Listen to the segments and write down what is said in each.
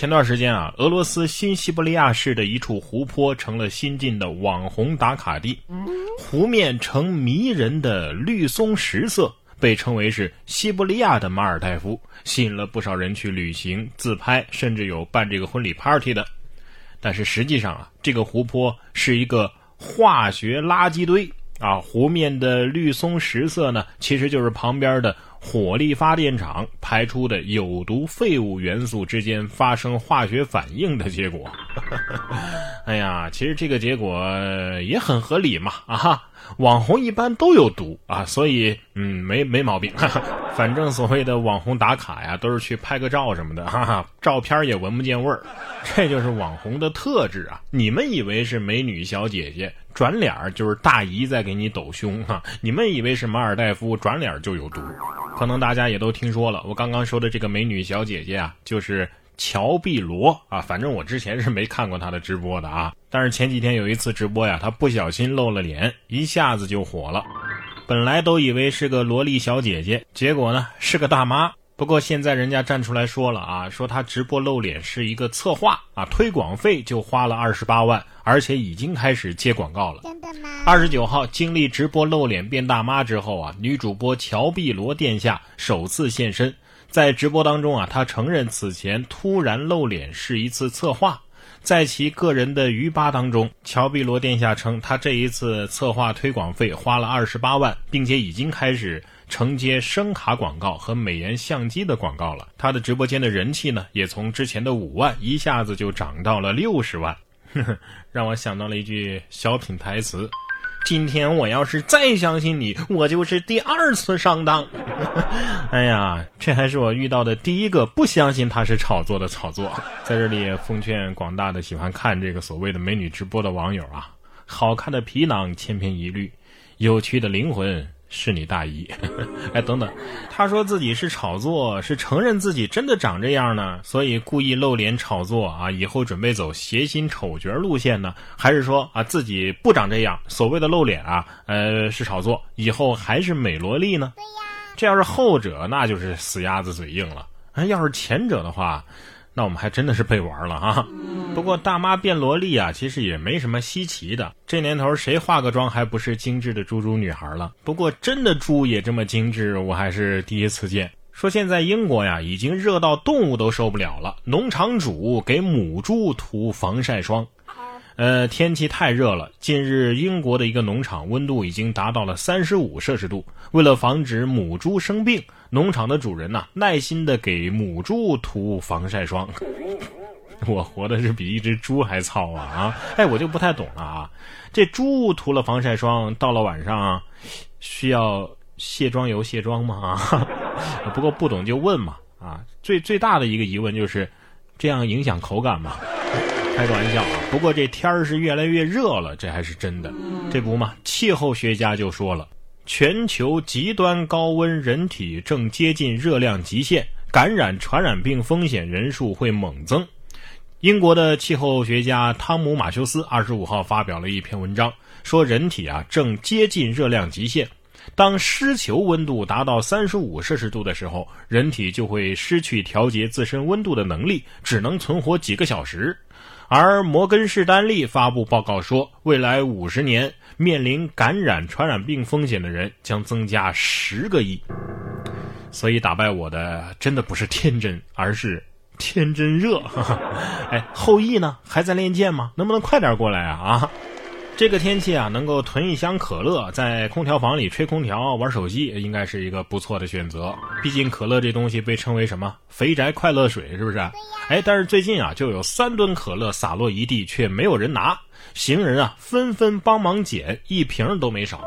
前段时间啊，俄罗斯新西伯利亚市的一处湖泊成了新晋的网红打卡地，湖面呈迷人的绿松石色，被称为是西伯利亚的马尔代夫，吸引了不少人去旅行、自拍，甚至有办这个婚礼 party 的。但是实际上啊，这个湖泊是一个化学垃圾堆啊，湖面的绿松石色呢，其实就是旁边的。火力发电厂排出的有毒废物元素之间发生化学反应的结果。哎呀，其实这个结果也很合理嘛！啊，网红一般都有毒啊，所以嗯，没没毛病。反正所谓的网红打卡呀，都是去拍个照什么的，哈哈，照片也闻不见味儿。这就是网红的特质啊！你们以为是美女小姐姐，转脸就是大姨在给你抖胸哈？你们以为是马尔代夫，转脸就有毒？可能大家也都听说了，我刚刚说的这个美女小姐姐啊，就是乔碧罗啊。反正我之前是没看过她的直播的啊，但是前几天有一次直播呀，她不小心露了脸，一下子就火了。本来都以为是个萝莉小姐姐，结果呢是个大妈。不过现在人家站出来说了啊，说她直播露脸是一个策划啊，推广费就花了二十八万，而且已经开始接广告了。真的吗？二十九号经历直播露脸变大妈之后啊，女主播乔碧罗殿下首次现身，在直播当中啊，他承认此前突然露脸是一次策划。在其个人的鱼吧当中，乔碧罗殿下称，他这一次策划推广费花了二十八万，并且已经开始承接声卡广告和美颜相机的广告了。他的直播间的人气呢，也从之前的五万一下子就涨到了六十万，让我想到了一句小品台词。今天我要是再相信你，我就是第二次上当。哎呀，这还是我遇到的第一个不相信他是炒作的炒作。在这里奉劝广大的喜欢看这个所谓的美女直播的网友啊，好看的皮囊千篇一律，有趣的灵魂。是你大姨，哎，等等，他说自己是炒作，是承认自己真的长这样呢，所以故意露脸炒作啊，以后准备走谐星丑角路线呢，还是说啊自己不长这样，所谓的露脸啊，呃是炒作，以后还是美萝莉呢？对呀，这要是后者，那就是死鸭子嘴硬了，哎，要是前者的话。那我们还真的是被玩了啊！不过大妈变萝莉啊，其实也没什么稀奇的。这年头谁化个妆还不是精致的猪猪女孩了？不过真的猪也这么精致，我还是第一次见。说现在英国呀，已经热到动物都受不了了，农场主给母猪涂防晒霜。呃，天气太热了。近日，英国的一个农场温度已经达到了三十五摄氏度。为了防止母猪生病，农场的主人呐，耐心的给母猪涂防晒霜。我活的是比一只猪还糙啊啊！哎，我就不太懂了啊。这猪涂了防晒霜，到了晚上需要卸妆油卸妆吗？啊，不过不懂就问嘛啊。最最大的一个疑问就是，这样影响口感吗？开个玩笑啊！不过这天儿是越来越热了，这还是真的。这不嘛，气候学家就说了，全球极端高温，人体正接近热量极限，感染传染病风险人数会猛增。英国的气候学家汤姆马修斯二十五号发表了一篇文章，说人体啊正接近热量极限，当湿球温度达到三十五摄氏度的时候，人体就会失去调节自身温度的能力，只能存活几个小时。而摩根士丹利发布报告说，未来五十年面临感染传染病风险的人将增加十个亿。所以打败我的真的不是天真，而是天真热。哎，后羿呢？还在练剑吗？能不能快点过来啊？啊！这个天气啊，能够囤一箱可乐，在空调房里吹空调、玩手机，应该是一个不错的选择。毕竟可乐这东西被称为什么“肥宅快乐水”，是不是？哎，但是最近啊，就有三吨可乐洒落一地，却没有人拿，行人啊纷纷帮忙捡，一瓶都没少。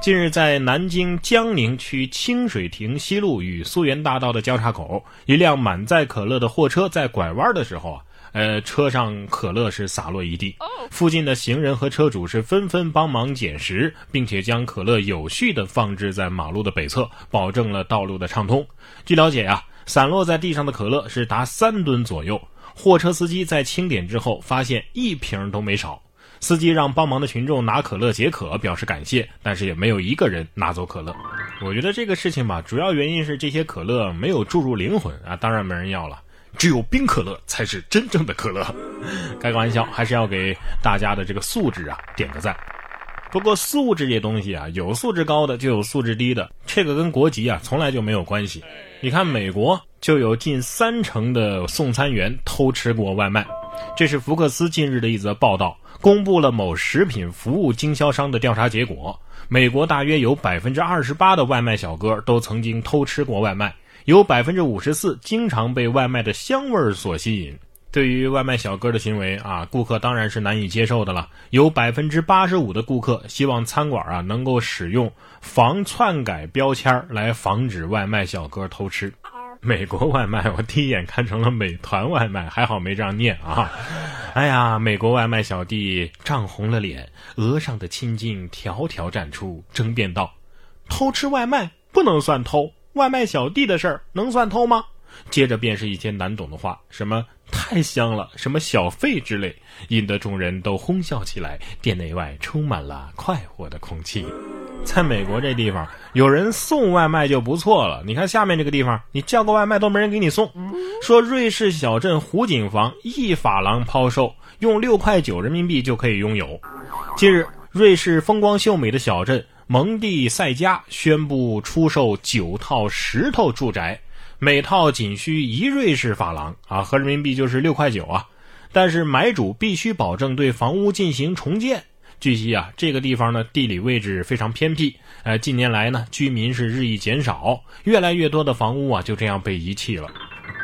近日，在南京江宁区清水亭西路与苏园大道的交叉口，一辆满载可乐的货车在拐弯的时候啊。呃，车上可乐是洒落一地，附近的行人和车主是纷纷帮忙捡拾，并且将可乐有序的放置在马路的北侧，保证了道路的畅通。据了解呀，散落在地上的可乐是达三吨左右。货车司机在清点之后发现一瓶都没少，司机让帮忙的群众拿可乐解渴，表示感谢，但是也没有一个人拿走可乐。我觉得这个事情吧，主要原因是这些可乐没有注入灵魂啊，当然没人要了。只有冰可乐才是真正的可乐。开个玩笑，还是要给大家的这个素质啊点个赞。不过素质这东西啊，有素质高的就有素质低的，这个跟国籍啊从来就没有关系。你看美国就有近三成的送餐员偷吃过外卖，这是福克斯近日的一则报道，公布了某食品服务经销商的调查结果。美国大约有百分之二十八的外卖小哥都曾经偷吃过外卖，有百分之五十四经常被外卖的香味所吸引。对于外卖小哥的行为啊，顾客当然是难以接受的了。有百分之八十五的顾客希望餐馆啊能够使用防篡改标签来防止外卖小哥偷吃。美国外卖我第一眼看成了美团外卖，还好没这样念啊。哎呀，美国外卖小弟涨红了脸，额上的青筋条条绽出，争辩道：“偷吃外卖不能算偷，外卖小弟的事儿能算偷吗？”接着便是一些难懂的话，什么太香了，什么小费之类，引得众人都哄笑起来，店内外充满了快活的空气。在美国这地方，有人送外卖就不错了。你看下面这个地方，你叫个外卖都没人给你送。说瑞士小镇湖景房一法郎抛售，用六块九人民币就可以拥有。近日，瑞士风光秀美的小镇蒙蒂塞加宣布出售九套石头住宅。每套仅需一瑞士法郎啊，合人民币就是六块九啊。但是买主必须保证对房屋进行重建。据悉啊，这个地方呢地理位置非常偏僻，呃，近年来呢居民是日益减少，越来越多的房屋啊就这样被遗弃了。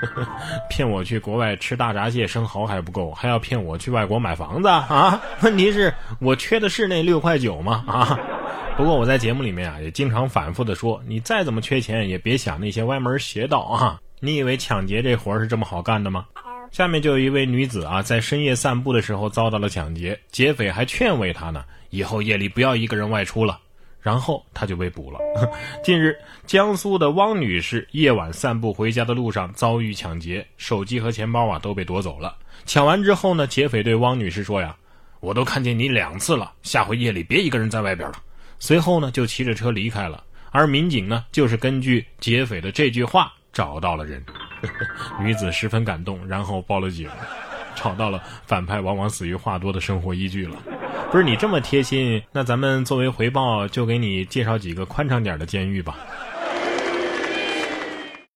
骗我去国外吃大闸蟹、生蚝还不够，还要骗我去外国买房子啊？问题是我缺的是那六块九吗？啊？不过我在节目里面啊，也经常反复的说，你再怎么缺钱，也别想那些歪门邪道啊！你以为抢劫这活是这么好干的吗？下面就有一位女子啊，在深夜散步的时候遭到了抢劫，劫匪还劝慰她呢，以后夜里不要一个人外出了。然后她就被捕了。近日，江苏的汪女士夜晚散步回家的路上遭遇抢劫，手机和钱包啊都被夺走了。抢完之后呢，劫匪对汪女士说呀：“我都看见你两次了，下回夜里别一个人在外边了。”随后呢，就骑着车离开了。而民警呢，就是根据劫匪的这句话找到了人。女子十分感动，然后报了警，找到了反派往往死于话多的生活依据了。不是你这么贴心，那咱们作为回报，就给你介绍几个宽敞点的监狱吧。